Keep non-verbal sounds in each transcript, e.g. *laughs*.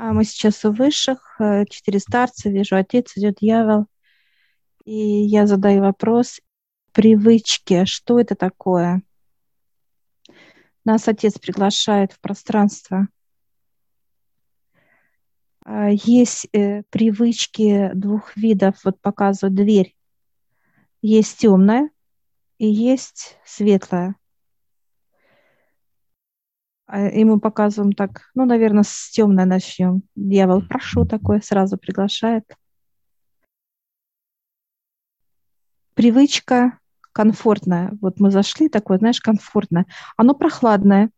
А мы сейчас у высших, э, четыре старца, вижу, отец идет дьявол. И я задаю вопрос, привычки, что это такое? Нас отец приглашает в пространство. А, есть э, привычки двух видов, вот показывают дверь. Есть темная и есть светлая. А, и мы показываем так, ну, наверное, с темной начнем. Дьявол, прошу, такое сразу приглашает. Привычка комфортная. Вот мы зашли, такое, знаешь, комфортное. Оно прохладное,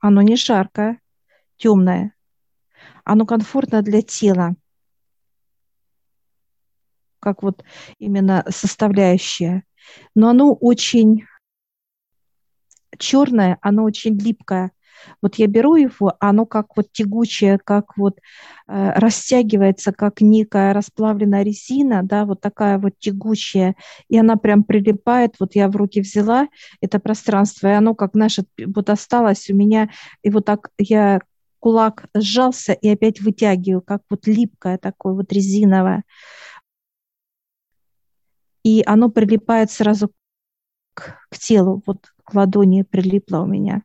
оно не жаркое, темное. Оно комфортное для тела. Как вот именно составляющая. Но оно очень черное, оно очень липкое. Вот я беру его, оно как вот тягучее, как вот э, растягивается, как некая расплавленная резина, да, вот такая вот тягучая, и она прям прилипает, вот я в руки взяла это пространство, и оно как, знаешь, вот осталось у меня, и вот так я кулак сжался и опять вытягиваю, как вот липкое такое, вот резиновое. И оно прилипает сразу к, к телу, вот к ладони прилипло у меня.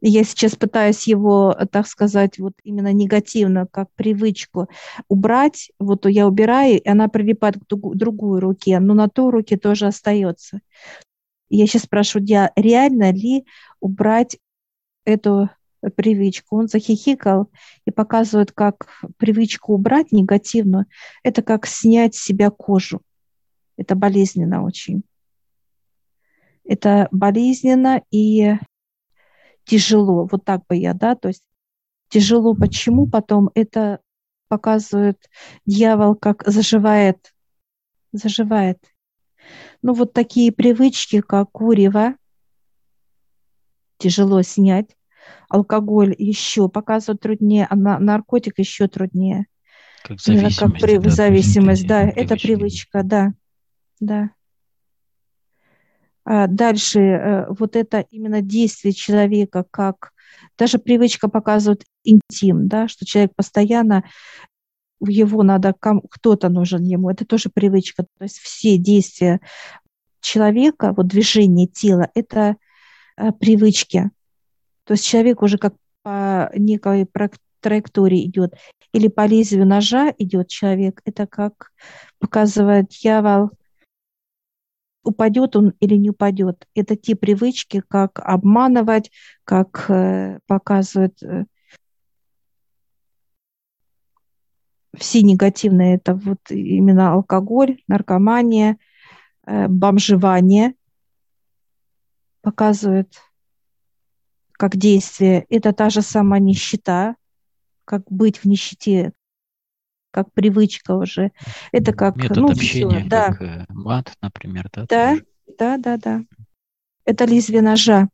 Я сейчас пытаюсь его, так сказать, вот именно негативно, как привычку убрать. Вот я убираю, и она прилипает к другой руке, но на той руке тоже остается. Я сейчас спрашиваю, я реально ли убрать эту привычку? Он захихикал и показывает, как привычку убрать негативную. Это как снять с себя кожу. Это болезненно очень. Это болезненно и тяжело. Вот так бы я, да, то есть тяжело. Почему потом это показывает дьявол, как заживает, заживает. Ну вот такие привычки, как курево, тяжело снять. Алкоголь еще показывает труднее, а наркотик еще труднее. Как зависимость. Как при, да, зависимость, да, это привычка, да, да. А дальше э, вот это именно действие человека, как даже привычка показывает интим, да, что человек постоянно его надо, кто-то нужен ему, это тоже привычка. То есть все действия человека, вот движение тела, это э, привычки. То есть человек уже как по некой траектории идет, или по лезвию ножа идет человек, это как показывает дьявол, упадет он или не упадет. Это те привычки, как обманывать, как э, показывают э, все негативные, это вот именно алкоголь, наркомания, э, бомжевание показывают как действие. Это та же самая нищета, как быть в нищете, как привычка уже. Это как метод ну, общения, все, да. как э, мат, например, да? Да, тоже? да, да, да. Это лезвие ножа.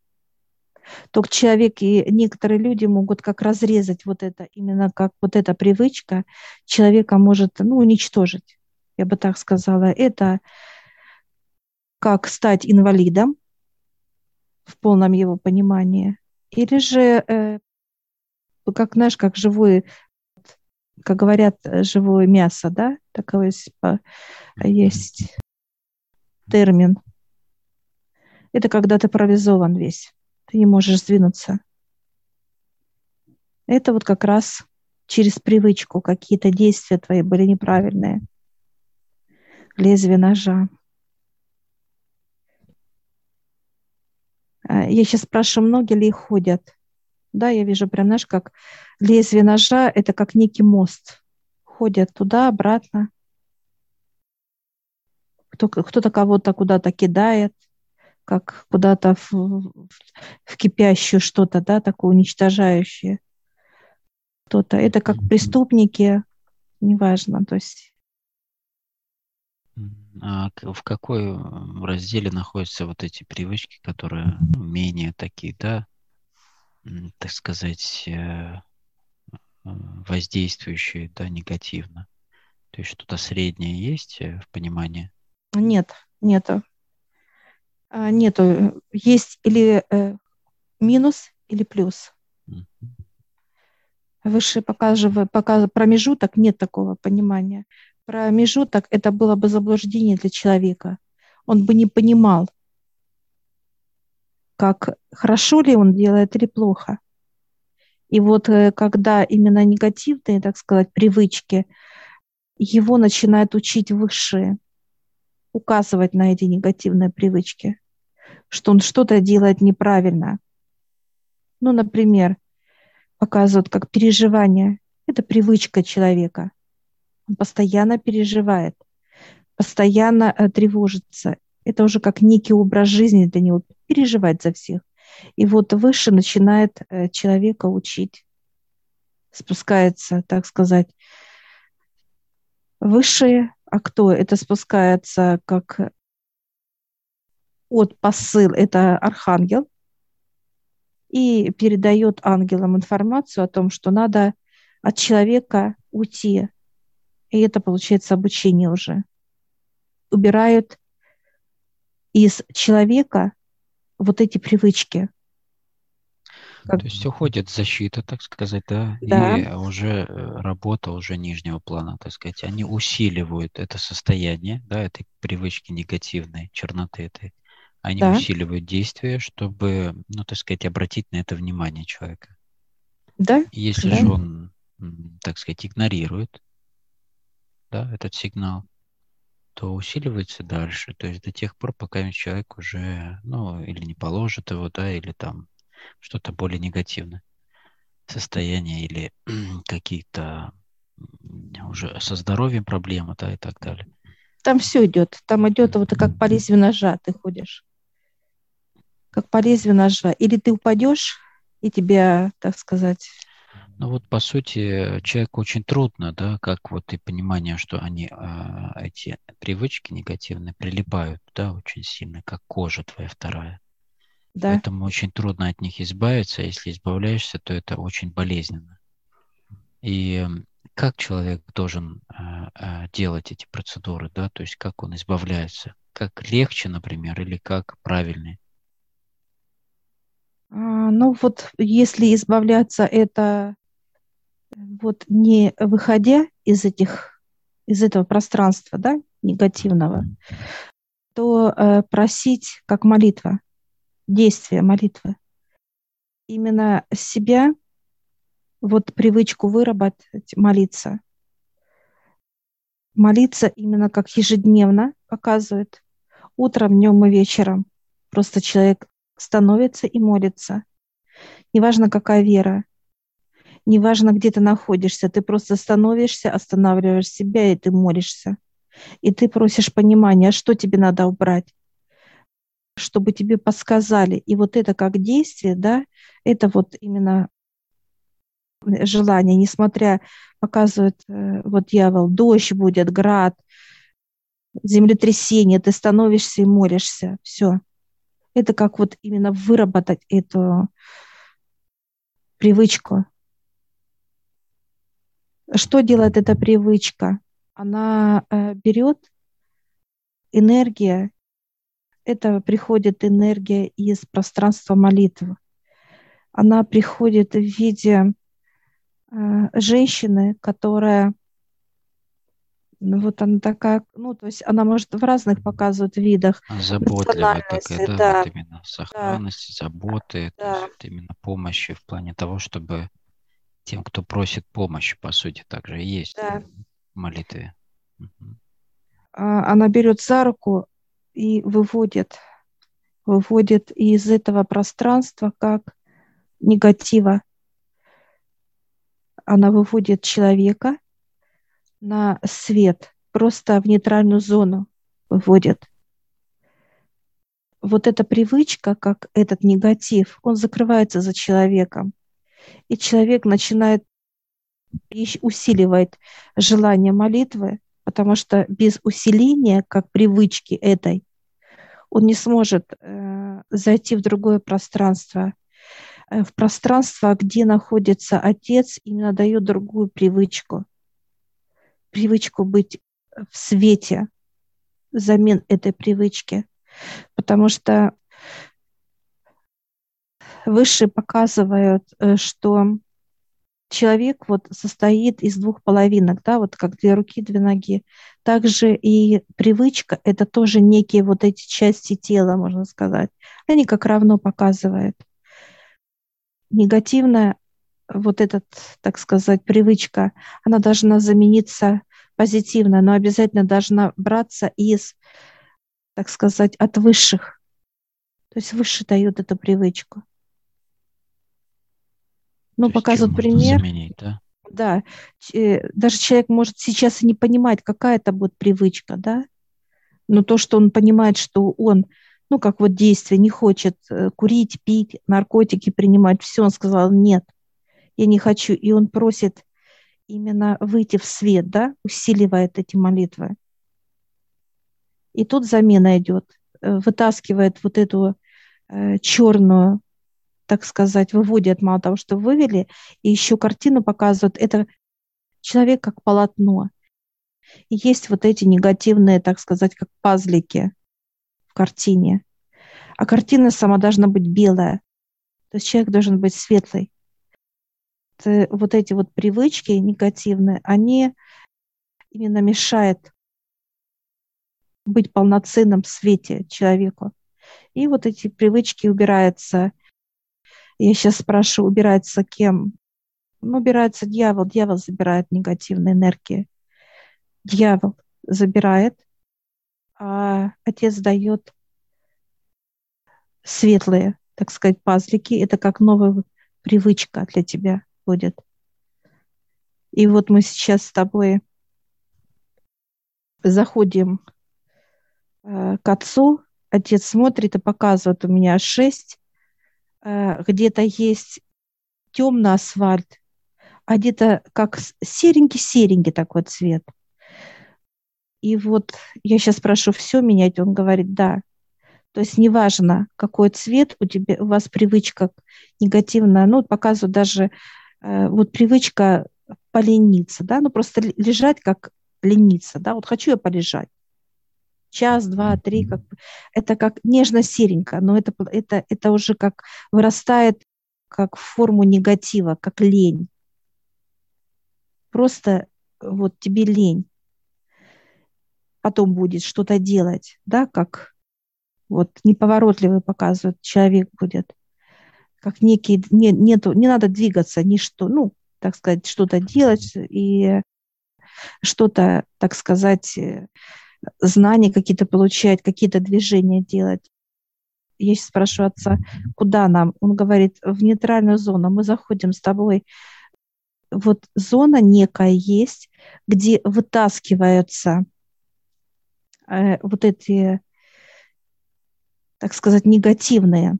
Только человек и некоторые люди могут как разрезать вот это, именно как вот эта привычка человека может ну, уничтожить, я бы так сказала. Это как стать инвалидом в полном его понимании, или же э, как, знаешь, как живой как говорят, э, живое мясо, да, такой есть, термин. Это когда ты парализован весь, ты не можешь сдвинуться. Это вот как раз через привычку какие-то действия твои были неправильные. Лезвие ножа. А, я сейчас спрашиваю, многие ли ходят да, я вижу прям, знаешь, как лезвие ножа, это как некий мост. Ходят туда, обратно. Кто, кто-то кого-то куда-то кидает, как куда-то в, в кипящую что-то, да, такое уничтожающее. Кто-то. Это как преступники, неважно, то есть а в какой разделе находятся вот эти привычки, которые ну, менее такие, да, так сказать, э, воздействующие да, негативно? То есть что-то среднее есть э, в понимании? Нет, нету. А, нету. Есть или э, минус, или плюс. Высшие показывают, показывают промежуток, нет такого понимания. Промежуток – это было бы заблуждение для человека. Он бы не понимал, как хорошо ли он делает или плохо. И вот э, когда именно негативные, так сказать, привычки, его начинают учить высшие, указывать на эти негативные привычки, что он что-то делает неправильно. Ну, например, показывают как переживание. Это привычка человека. Он постоянно переживает, постоянно э, тревожится. Это уже как некий образ жизни для него, переживать за всех. И вот выше начинает э, человека учить, спускается, так сказать, высшие, а кто? Это спускается как от посыл, это архангел, и передает ангелам информацию о том, что надо от человека уйти. И это получается обучение уже. Убирают из человека вот эти привычки. Как... То есть уходит защита, так сказать, да, да, и уже э, работа уже нижнего плана, так сказать, они усиливают это состояние, да, этой привычки негативной, черноты этой, они да. усиливают действия, чтобы, ну, так сказать, обратить на это внимание человека. Да. Если да. же он, так сказать, игнорирует, да, этот сигнал, то усиливается дальше. То есть до тех пор, пока человек уже, ну, или не положит его, да, или там что-то более негативное состояние, или *clears throat* какие-то уже со здоровьем проблемы, да, и так далее. Там все идет. Там идет вот как по лезвию ножа ты ходишь. Как по лезвию ножа. Или ты упадешь, и тебя, так сказать, ну вот, по сути, человеку очень трудно, да, как вот и понимание, что они, э, эти привычки негативные прилипают, да, очень сильно, как кожа твоя вторая. Да. Поэтому очень трудно от них избавиться. Если избавляешься, то это очень болезненно. И как человек должен э, делать эти процедуры, да, то есть как он избавляется? Как легче, например, или как правильнее? А, ну вот если избавляться это вот не выходя из этих, из этого пространства, да, негативного, то э, просить как молитва, действие молитвы. Именно себя, вот привычку выработать, молиться. Молиться именно как ежедневно показывает, утром, днем и вечером. Просто человек становится и молится. Неважно, какая вера, неважно, где ты находишься, ты просто становишься, останавливаешь себя, и ты молишься. И ты просишь понимания, что тебе надо убрать, чтобы тебе подсказали. И вот это как действие, да, это вот именно желание, несмотря, показывает э, вот дьявол, дождь будет, град, землетрясение, ты становишься и молишься, все. Это как вот именно выработать эту привычку. Что делает эта привычка? Она э, берет энергия, это приходит энергия из пространства молитвы. Она приходит в виде э, женщины, которая ну, вот она такая, ну, то есть она может в разных показывать видах. Заботливая такая, да, да, вот именно сохранности, да, заботы, да. то есть именно помощи в плане того, чтобы тем, кто просит помощи, по сути, также есть да. в молитве. А, она берет за руку и выводит, выводит из этого пространства как негатива. Она выводит человека на свет, просто в нейтральную зону выводит. Вот эта привычка, как этот негатив, он закрывается за человеком и человек начинает усиливает желание молитвы, потому что без усиления, как привычки этой, он не сможет э, зайти в другое пространство. Э, в пространство, где находится Отец, именно дает другую привычку. Привычку быть в свете, взамен этой привычки. Потому что Высшие показывают, э, что человек вот состоит из двух половинок, да, вот как две руки, две ноги. Также и привычка – это тоже некие вот эти части тела, можно сказать. Они как равно показывают. Негативная вот этот, так сказать, привычка, она должна замениться позитивно, но обязательно должна браться из, так сказать, от высших. То есть выше дают эту привычку. Ну, показывают пример. Заменить, да? Да, э, даже человек может сейчас и не понимать, какая это будет привычка, да, но то, что он понимает, что он, ну, как вот действие, не хочет э, курить, пить, наркотики принимать, все, он сказал, нет, я не хочу, и он просит именно выйти в свет, да, усиливает эти молитвы. И тут замена идет, э, вытаскивает вот эту черную так сказать, выводят, мало того, что вывели, и еще картину показывают. Это человек как полотно. И есть вот эти негативные, так сказать, как пазлики в картине. А картина сама должна быть белая. То есть человек должен быть светлый. Это, вот эти вот привычки негативные, они именно мешают быть полноценным в свете человеку. И вот эти привычки убираются – я сейчас спрашиваю, убирается кем? Ну, убирается дьявол. Дьявол забирает негативные энергии. Дьявол забирает, а отец дает светлые, так сказать, пазлики. Это как новая привычка для тебя будет. И вот мы сейчас с тобой заходим э, к отцу, отец смотрит и показывает, у меня шесть где-то есть темный асфальт, а где-то как серенький-серенький такой цвет. И вот я сейчас прошу все менять, он говорит, да. То есть неважно, какой цвет у тебя, у вас привычка негативная, ну, показывают даже э, вот привычка полениться, да, ну, просто лежать как лениться, да, вот хочу я полежать час, два, три, как это как нежно-серенько, но это, это, это уже как вырастает как форму негатива, как лень. Просто вот тебе лень. Потом будет что-то делать, да, как вот неповоротливый показывает человек будет, как некий, не, нету, не надо двигаться, ничто, ну, так сказать, что-то делать и что-то, так сказать, знания какие-то получать, какие-то движения делать. Я сейчас спрашиваю отца, куда нам? Он говорит, в нейтральную зону. Мы заходим с тобой. Вот зона некая есть, где вытаскиваются э, вот эти, так сказать, негативные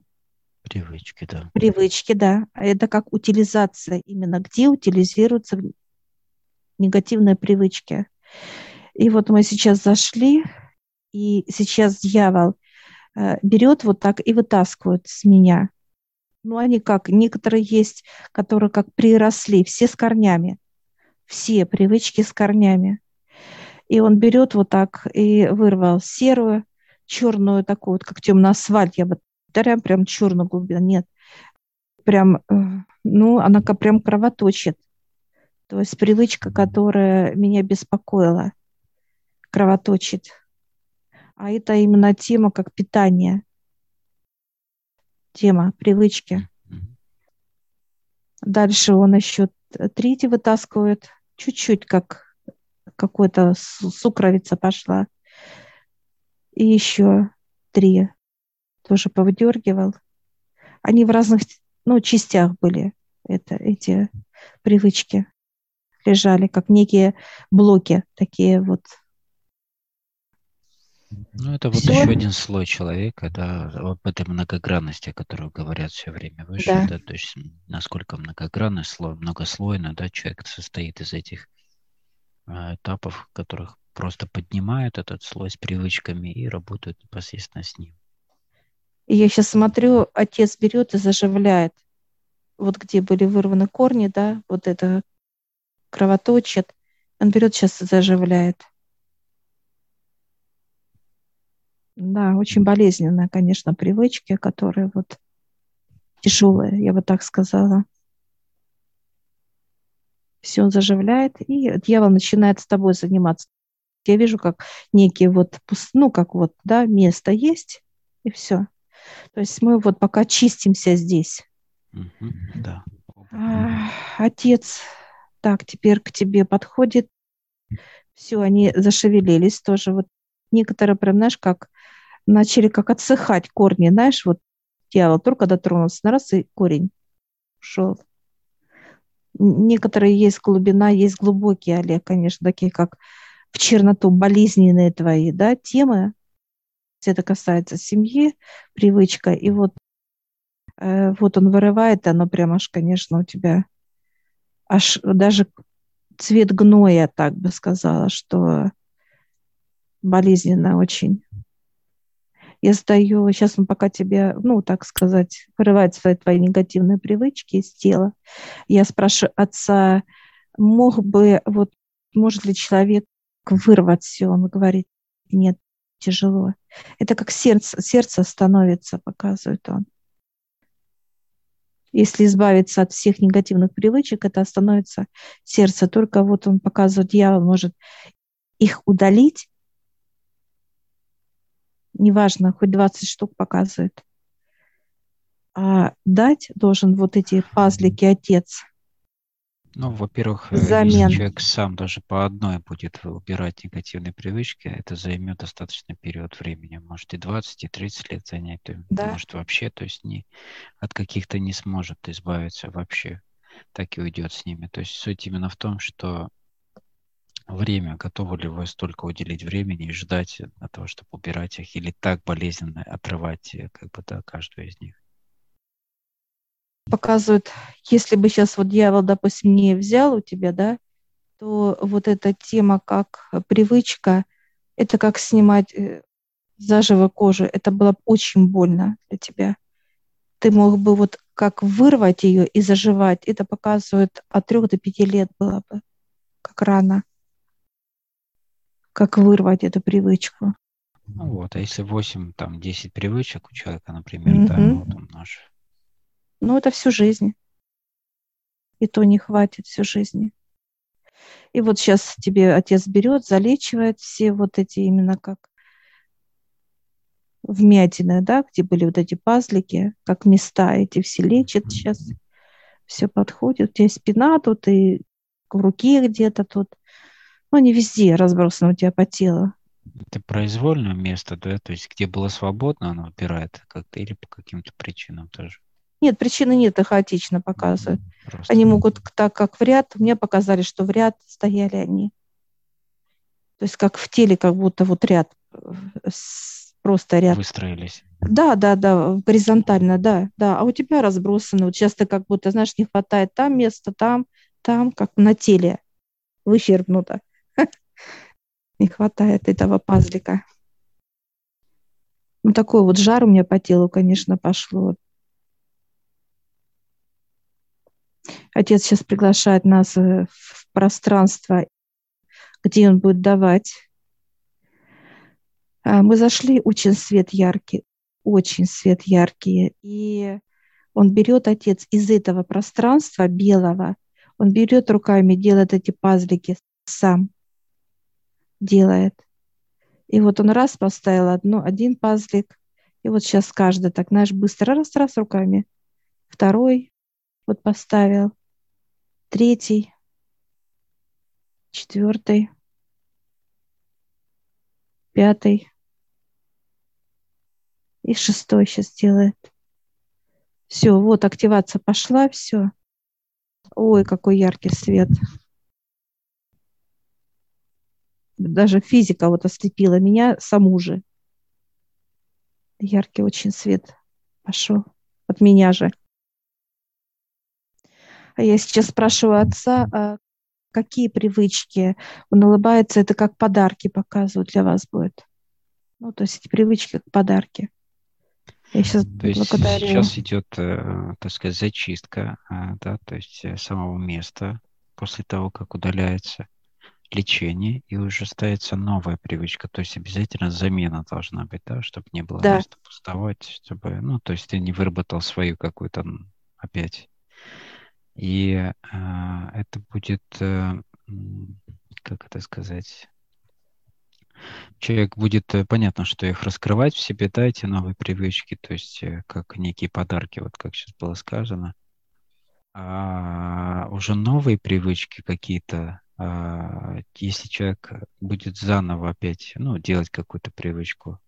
привычки, да. Привычки, да. Это как утилизация именно, где утилизируются негативные привычки. И вот мы сейчас зашли, и сейчас дьявол э, берет вот так и вытаскивает с меня. Ну, они как, некоторые есть, которые как приросли, все с корнями, все привычки с корнями. И он берет вот так и вырвал серую, черную такую, вот как темный асфальт, я бы прям, прям черную глубину, нет. Прям, э, ну, она как прям кровоточит. То есть привычка, которая меня беспокоила – кровоточит. А это именно тема как питание. Тема привычки. Дальше он еще третий вытаскивает. Чуть-чуть как какой-то сукровица пошла. И еще три тоже повыдергивал. Они в разных ну, частях были, это, эти привычки лежали, как некие блоки такие вот ну, это вот Всё. еще один слой человека, да, об этой многогранности, о которой говорят все время выше, да. да, то есть насколько многогранный слой, многослойно, да, человек состоит из этих э, этапов, которых просто поднимают этот слой с привычками и работают непосредственно с ним. И я сейчас смотрю, отец берет и заживляет. Вот где были вырваны корни, да, вот это кровоточит, он берет сейчас и заживляет. Да, очень болезненная, конечно, привычки, которые вот тяжелые, я бы так сказала. Все заживляет, и дьявол начинает с тобой заниматься. Я вижу, как некий вот, ну, как вот, да, место есть, и все. То есть мы вот пока чистимся здесь. Угу, да. А, отец, так, теперь к тебе подходит. Все, они зашевелились тоже. Вот некоторые прям, знаешь, как начали как отсыхать корни, знаешь, вот дьявол только дотронулся на раз, и корень ушел. Некоторые есть глубина, есть глубокие, Олег, конечно, такие как в черноту, болезненные твои, да, темы. Это касается семьи, привычка. И вот, э, вот он вырывает, оно прям аж, конечно, у тебя аж даже цвет гноя, так бы сказала, что болезненно очень. Я сдаю, сейчас он пока тебе, ну, так сказать, вырывает свои твои негативные привычки из тела. Я спрашиваю отца, мог бы, вот, может ли человек вырвать все? Он говорит, нет, тяжело. Это как сердце, сердце становится, показывает он. Если избавиться от всех негативных привычек, это становится сердце. Только вот он показывает, дьявол может их удалить, неважно, хоть 20 штук показывает. А дать должен вот эти пазлики отец – ну, во-первых, э, Замен. если человек сам даже по одной будет убирать негативные привычки, это займет достаточно период времени. Может и 20, и 30 лет занять. Да. Может вообще, то есть не, от каких-то не сможет избавиться вообще. Так и уйдет с ними. То есть суть именно в том, что время, готовы ли вы столько уделить времени и ждать на того, чтобы убирать их, или так болезненно отрывать э, как бы, да, каждую из них показывают, если бы сейчас вот дьявол, допустим, не взял у тебя, да, то вот эта тема как привычка, это как снимать э, заживо кожу, это было бы очень больно для тебя. Ты мог бы вот как вырвать ее и заживать. Это показывает от трех до пяти лет было бы, как рано. Как вырвать эту привычку. Ну вот, а если 8, там, 10 привычек у человека, например, mm-hmm. да, вот он наш ну, это всю жизнь. И то не хватит всю жизни. И вот сейчас тебе отец берет, залечивает все вот эти именно как вмятины, да, где были вот эти пазлики, как места эти все лечит сейчас. Все подходит. У тебя спина тут и в руке где-то тут. Ну, не везде разбросано у тебя по телу. Это произвольное место, да? То есть где было свободно, оно выбирает как-то или по каким-то причинам тоже? Нет, причины нет, их хаотично показывают. Просто. Они могут так, как в ряд, мне показали, что в ряд стояли они. То есть как в теле, как будто вот ряд, э, просто ряд. Выстроились. Да, да, да, горизонтально, да, да. А у тебя разбросаны. Вот часто как будто, знаешь, не хватает там места, там, там, как на теле выщербнуто. *laughs* Не хватает этого пазлика. Ну, такой вот жар у меня по телу, конечно, пошло. Отец сейчас приглашает нас э, в пространство, где он будет давать. А, мы зашли, очень свет яркий, очень свет яркий. И он берет, отец, из этого пространства белого, он берет руками, делает эти пазлики сам, делает. И вот он раз поставил одну, один пазлик, и вот сейчас каждый так, знаешь, быстро раз-раз руками. Второй, вот поставил, третий, четвертый, пятый и шестой сейчас делает. Все, вот активация пошла, все. Ой, какой яркий свет. Даже физика вот ослепила меня саму же. Яркий очень свет пошел от меня же. А я сейчас спрашиваю отца, а какие привычки? Он улыбается, это как подарки показывают для вас будет. Ну, то есть эти привычки как подарки. Я сейчас то есть благодарю. сейчас идет, э, так сказать, зачистка, э, да, то есть э, самого места после того, как удаляется лечение, и уже ставится новая привычка. То есть обязательно замена должна быть, да, чтобы не было да. места пустовать, чтобы, ну, то есть ты не выработал свою какую-то опять И э, это будет, э, как это сказать, человек будет, э, понятно, что их раскрывать в себе, да, эти новые привычки, то есть э, как некие подарки, вот как сейчас было сказано. А уже новые привычки какие-то, если человек будет заново опять, ну, делать какую-то привычку,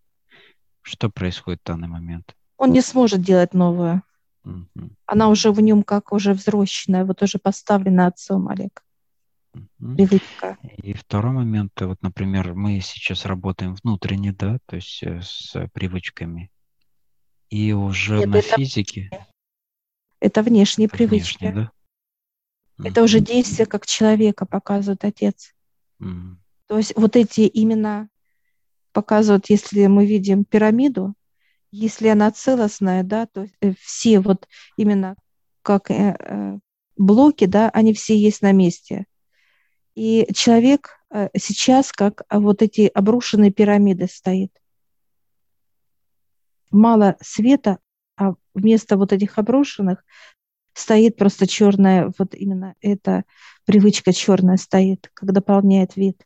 что происходит в данный момент? Он не сможет делать новую. Угу. Она уже в нем как уже взросленная, вот уже поставлена отцом, Олег. Привычка. И второй момент, вот, например, мы сейчас работаем внутренне, да, то есть э, с привычками. И уже Нет, на это, физике. Это внешние это привычки. Внешне, да? Это уже действие как человека показывает отец. Mm. То есть вот эти именно показывают, если мы видим пирамиду, если она целостная, да, то э, все вот именно как э, блоки, да, они все есть на месте. И человек э, сейчас как вот эти обрушенные пирамиды стоит. Мало света, а вместо вот этих обрушенных стоит просто черная, вот именно эта привычка черная стоит, как дополняет вид.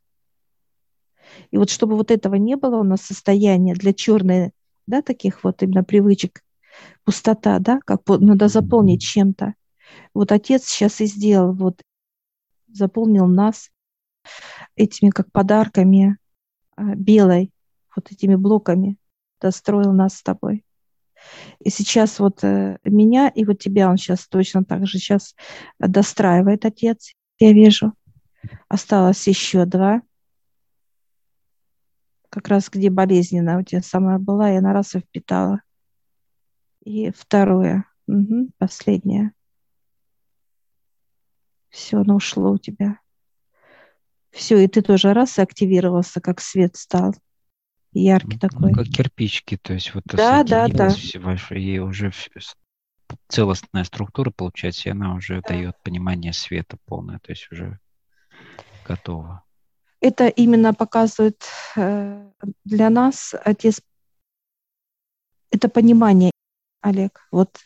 И вот чтобы вот этого не было у нас состояния для черной, да, таких вот именно привычек, пустота, да, как надо заполнить чем-то. Вот отец сейчас и сделал вот заполнил нас этими как подарками а, белой, вот этими блоками, достроил нас с тобой. И сейчас вот э, меня и вот тебя он сейчас точно так же сейчас достраивает отец, я вижу. Осталось еще два. Как раз где болезненно у тебя самая была, я на раз и впитала. И второе, угу, последнее. Все, оно ушло у тебя. Все, и ты тоже раз и активировался, как свет стал. Яркий ну, такой. Как кирпичики, то есть вот да, да, да. Ваше, и уже целостная структура получается, и она уже да. дает понимание света полное, то есть уже готово. Это именно показывает э, для нас, отец, это понимание, Олег, вот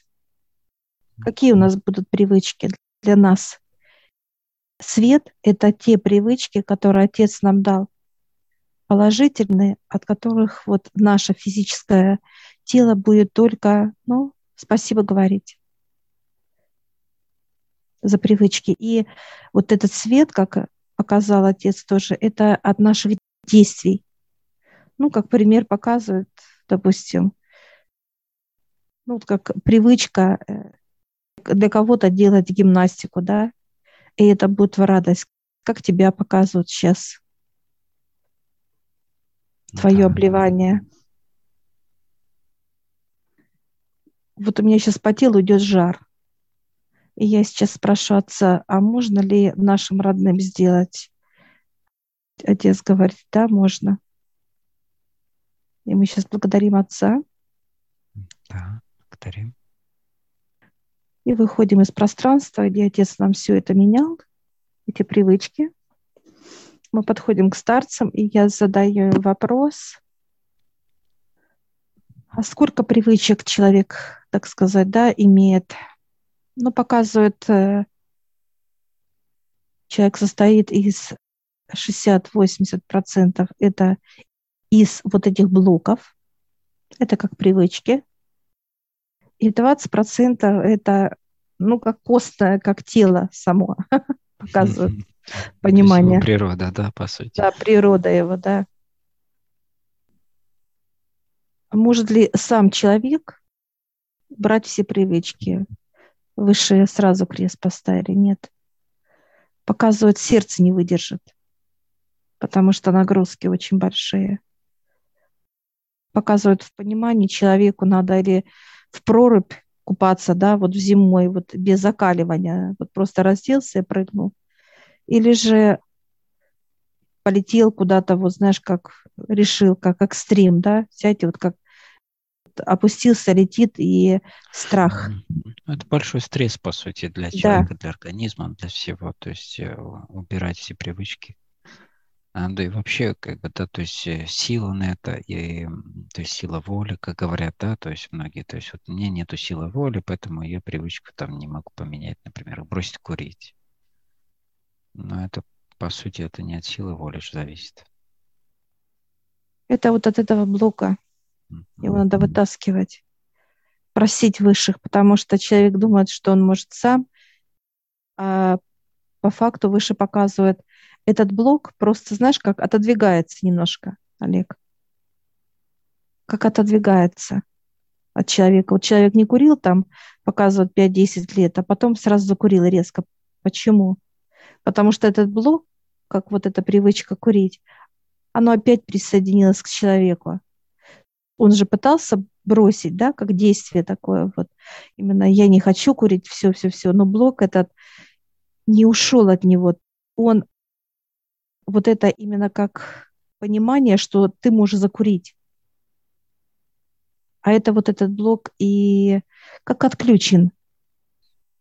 какие у нас будут привычки для нас. Свет – это те привычки, которые Отец нам дал, положительные, от которых вот наше физическое тело будет только, ну, спасибо говорить за привычки. И вот этот свет, как показал отец тоже, это от наших действий. Ну, как пример показывает, допустим, ну, как привычка э, для кого-то делать гимнастику, да, и это будет в радость. Как тебя показывают сейчас? Твое да. обливание. Вот у меня сейчас по телу идет жар. И я сейчас спрашиваю отца, а можно ли нашим родным сделать? Отец говорит, да, можно. И мы сейчас благодарим отца. Да, благодарим и выходим из пространства, где отец нам все это менял, эти привычки. Мы подходим к старцам, и я задаю им вопрос, а сколько привычек человек, так сказать, да, имеет? Ну, показывает, э, человек состоит из 60-80% это из вот этих блоков, это как привычки, и 20% это, ну, как костное, как тело само *laughs* показывает понимание. Природа, да, по сути. Да, природа его, да. Может ли сам человек брать все привычки? Выше сразу крест поставили, нет. Показывает, сердце не выдержит, потому что нагрузки очень большие. Показывают в понимании, человеку надо или в прорубь купаться, да, вот в зимой, вот без закаливания, вот просто разделся и прыгнул. Или же полетел куда-то, вот знаешь, как решил, как экстрим, да, сядьте вот как опустился, летит и страх. Это большой стресс, по сути, для человека, да. для организма, для всего. То есть э, убирать все привычки. А, да и вообще, как бы, да, то есть э, сила на это, и, то есть сила воли, как говорят, да, то есть многие, то есть вот у меня нету силы воли, поэтому я привычку там не могу поменять, например, бросить курить. Но это, по сути, это не от силы воли же зависит. Это вот от этого блока. Его надо вытаскивать, просить высших, потому что человек думает, что он может сам, а по факту выше показывает, этот блок просто, знаешь, как отодвигается немножко, Олег. Как отодвигается от человека. Вот человек не курил там, показывает 5-10 лет, а потом сразу закурил резко. Почему? Потому что этот блок, как вот эта привычка курить, оно опять присоединилось к человеку. Он же пытался бросить, да, как действие такое вот. Именно я не хочу курить, все-все-все. Но блок этот не ушел от него. Он вот это именно как понимание, что ты можешь закурить. А это вот этот блок и как отключен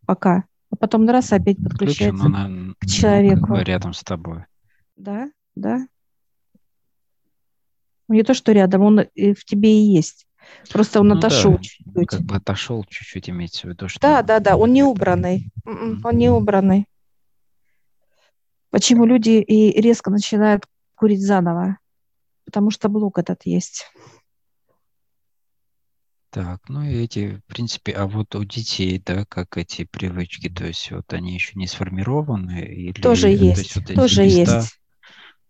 пока. А потом раз опять подключается Отключен, она, к человеку. Ну, рядом с тобой. Да, да. Не то, что рядом, он в тебе и есть. Просто он ну, отошел да. чуть-чуть. Как бы отошел чуть-чуть, имеется в виду, что... Да, да, да, он не убранный. Mm-mm, он не убранный. Почему люди и резко начинают курить заново? Потому что блок этот есть. Так, ну и эти, в принципе, а вот у детей, да, как эти привычки, то есть вот они еще не сформированы? Или, тоже есть, то есть, вот тоже места, есть.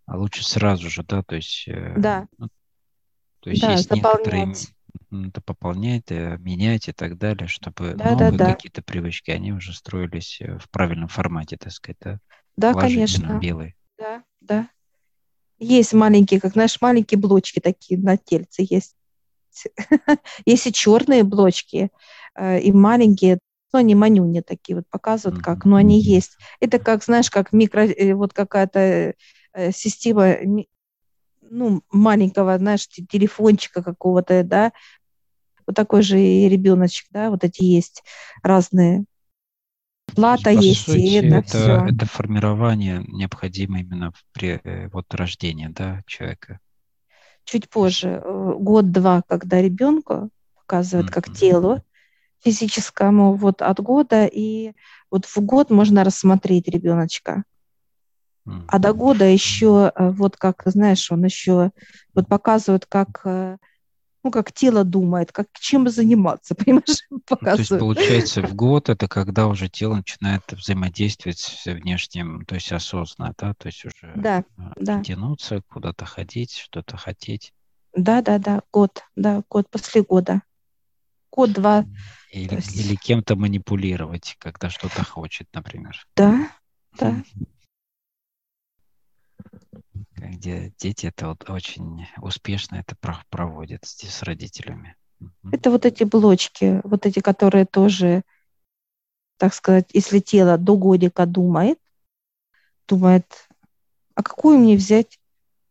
А лучше сразу же, да, то есть... Э, да. Ну, то есть да, есть некоторые это пополнять, э, менять и так далее, чтобы да, новые да, да. какие-то привычки, они уже строились э, в правильном формате, так сказать, да? Да, конечно. белый. Да, да. Есть маленькие, как знаешь, маленькие блочки такие на тельце есть. *laughs* Есть и черные блочки, э, и маленькие, но они манюни такие вот показывают как, но они есть. Это как, знаешь, как микро, э, вот какая-то э, система, ну, маленького, знаешь, телефончика какого-то, да, вот такой же и ребеночек, да, вот эти есть разные Плата есть, есть сути, и это, это все. Это формирование необходимо именно при э, вот рождении да, человека. Чуть позже, э, год-два, когда ребенку показывают mm-hmm. как телу физическому, вот от года, и вот в год можно рассмотреть ребеночка. Mm-hmm. А до года еще, э, вот как, знаешь, он еще вот показывает, как ну, как тело думает, как чем заниматься, *laughs* понимаешь, показывает. То есть, получается, в год это когда уже тело начинает взаимодействовать с внешним, то есть осознанно, да, то есть уже да, а, да. тянуться, куда-то ходить, что-то хотеть. Да, да, да, год, да, год после года. Год-два. Или, есть... или кем-то манипулировать, когда что-то хочет, например. Да, да где дети это вот очень успешно это проводят с, родителями. Это вот эти блочки, вот эти, которые тоже, так сказать, если тело до годика думает, думает, а какую мне взять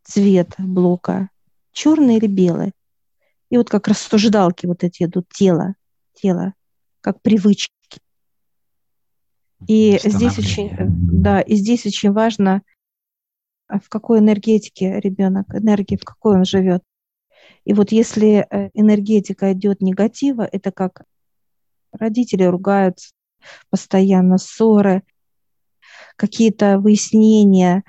цвет блока, черный или белый? И вот как рассуждалки вот эти идут, тело, тело, как привычки. И здесь очень, да, и здесь очень важно в какой энергетике ребенок, энергии, в какой он живет. И вот если э, энергетика идет негатива, это как родители ругаются, постоянно ссоры, какие-то выяснения,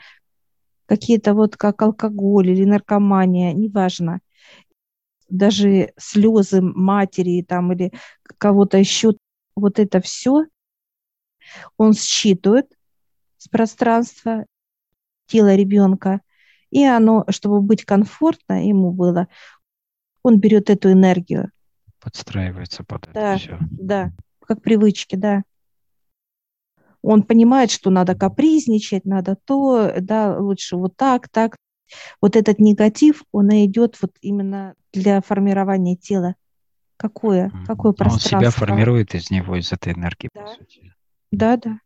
какие-то вот как алкоголь или наркомания, неважно. Даже слезы матери там или кого-то еще, вот это все он считывает с пространства тело ребенка, и оно, чтобы быть комфортно ему было, он берет эту энергию. Подстраивается под да, это все. Да, как привычки, да. Он понимает, что надо капризничать, надо то, да, лучше вот так, так. Вот этот негатив, он и идет вот именно для формирования тела. Какое? Какое пространство? Он себя формирует из него, из этой энергии, да. по сути. Да, да.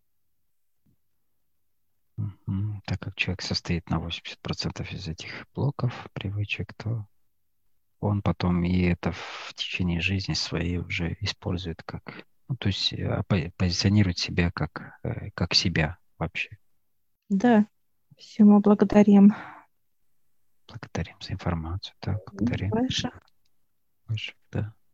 Так как человек состоит на 80% из этих блоков, привычек, то он потом и это в течение жизни своей уже использует как, ну, то есть э, позиционирует себя как, э, как себя вообще. Да, все мы благодарим Благодарим за информацию. Да, благодарим. Ваших. Ваших, да.